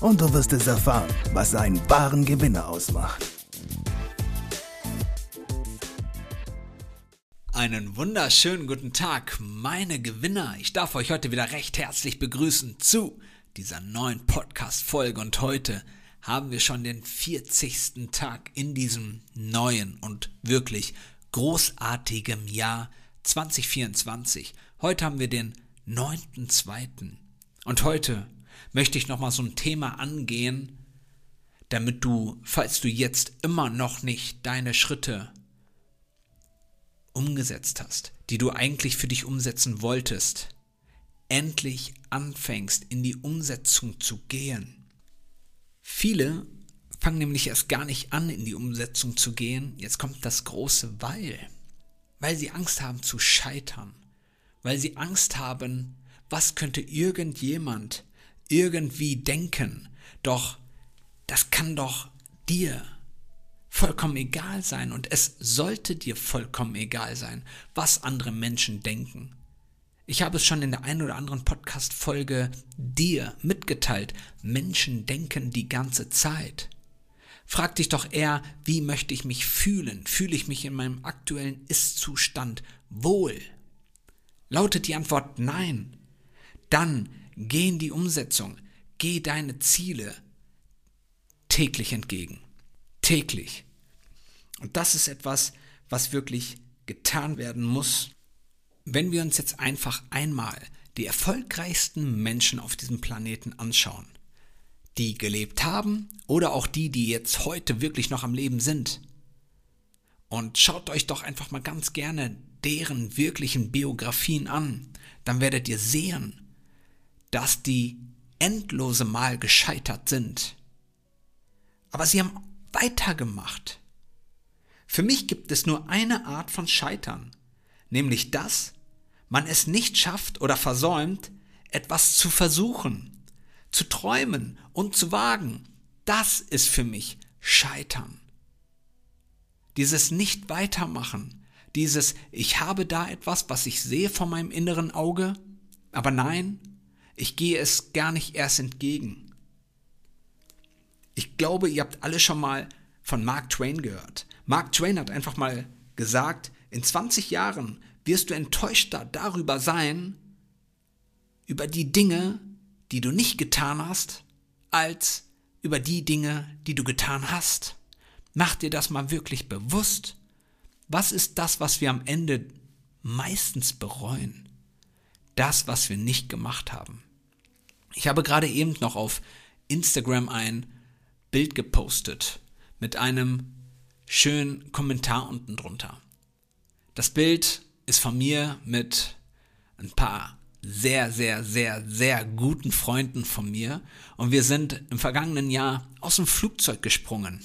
und du wirst es erfahren, was einen wahren Gewinner ausmacht. Einen wunderschönen guten Tag, meine Gewinner. Ich darf euch heute wieder recht herzlich begrüßen zu dieser neuen Podcast-Folge und heute haben wir schon den 40. Tag in diesem neuen und wirklich großartigen Jahr 2024. Heute haben wir den 9.2. Und heute möchte ich nochmal so ein Thema angehen, damit du, falls du jetzt immer noch nicht deine Schritte umgesetzt hast, die du eigentlich für dich umsetzen wolltest, endlich anfängst in die Umsetzung zu gehen. Viele fangen nämlich erst gar nicht an, in die Umsetzung zu gehen. Jetzt kommt das große Weil. Weil sie Angst haben zu scheitern. Weil sie Angst haben, was könnte irgendjemand irgendwie denken. Doch das kann doch dir vollkommen egal sein und es sollte dir vollkommen egal sein, was andere Menschen denken. Ich habe es schon in der einen oder anderen Podcast-Folge dir mitgeteilt. Menschen denken die ganze Zeit. Frag dich doch eher, wie möchte ich mich fühlen? Fühle ich mich in meinem aktuellen Ist-Zustand wohl? Lautet die Antwort nein, dann geh in die Umsetzung, geh deine Ziele täglich entgegen. Täglich. Und das ist etwas, was wirklich getan werden muss. Wenn wir uns jetzt einfach einmal die erfolgreichsten Menschen auf diesem Planeten anschauen, die gelebt haben oder auch die, die jetzt heute wirklich noch am Leben sind. Und schaut euch doch einfach mal ganz gerne deren wirklichen Biografien an, dann werdet ihr sehen, dass die endlose Mal gescheitert sind. Aber sie haben weitergemacht. Für mich gibt es nur eine Art von Scheitern, nämlich dass man es nicht schafft oder versäumt, etwas zu versuchen, zu träumen und zu wagen. Das ist für mich Scheitern. Dieses nicht weitermachen, dieses ich habe da etwas, was ich sehe vor meinem inneren Auge, aber nein, ich gehe es gar nicht erst entgegen. Ich glaube, ihr habt alle schon mal von Mark Twain gehört. Mark Twain hat einfach mal gesagt, in 20 Jahren wirst du enttäuschter darüber sein, über die Dinge, die du nicht getan hast, als über die Dinge, die du getan hast. Mach dir das mal wirklich bewusst. Was ist das, was wir am Ende meistens bereuen? Das, was wir nicht gemacht haben. Ich habe gerade eben noch auf Instagram ein Bild gepostet mit einem schönen Kommentar unten drunter. Das Bild ist von mir mit ein paar sehr, sehr, sehr, sehr guten Freunden von mir und wir sind im vergangenen Jahr aus dem Flugzeug gesprungen.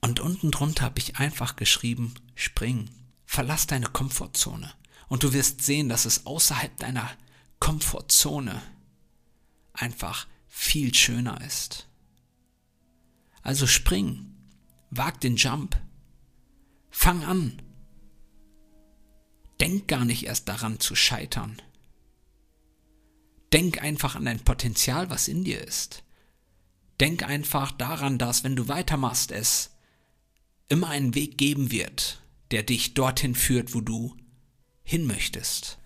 Und unten drunter habe ich einfach geschrieben, spring, verlass deine Komfortzone. Und du wirst sehen, dass es außerhalb deiner Komfortzone einfach viel schöner ist. Also spring, wag den Jump, fang an. Denk gar nicht erst daran zu scheitern. Denk einfach an dein Potenzial, was in dir ist. Denk einfach daran, dass wenn du weitermachst, es immer einen Weg geben wird, der dich dorthin führt, wo du hin möchtest.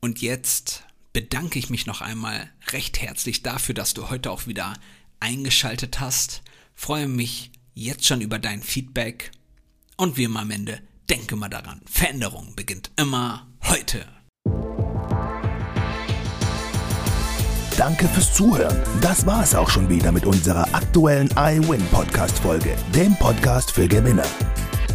Und jetzt bedanke ich mich noch einmal recht herzlich dafür, dass du heute auch wieder eingeschaltet hast. Freue mich jetzt schon über dein Feedback. Und wie immer am Ende, denke mal daran, Veränderung beginnt immer heute. Danke fürs Zuhören. Das war es auch schon wieder mit unserer aktuellen iWin Podcast Folge, dem Podcast für Gewinner.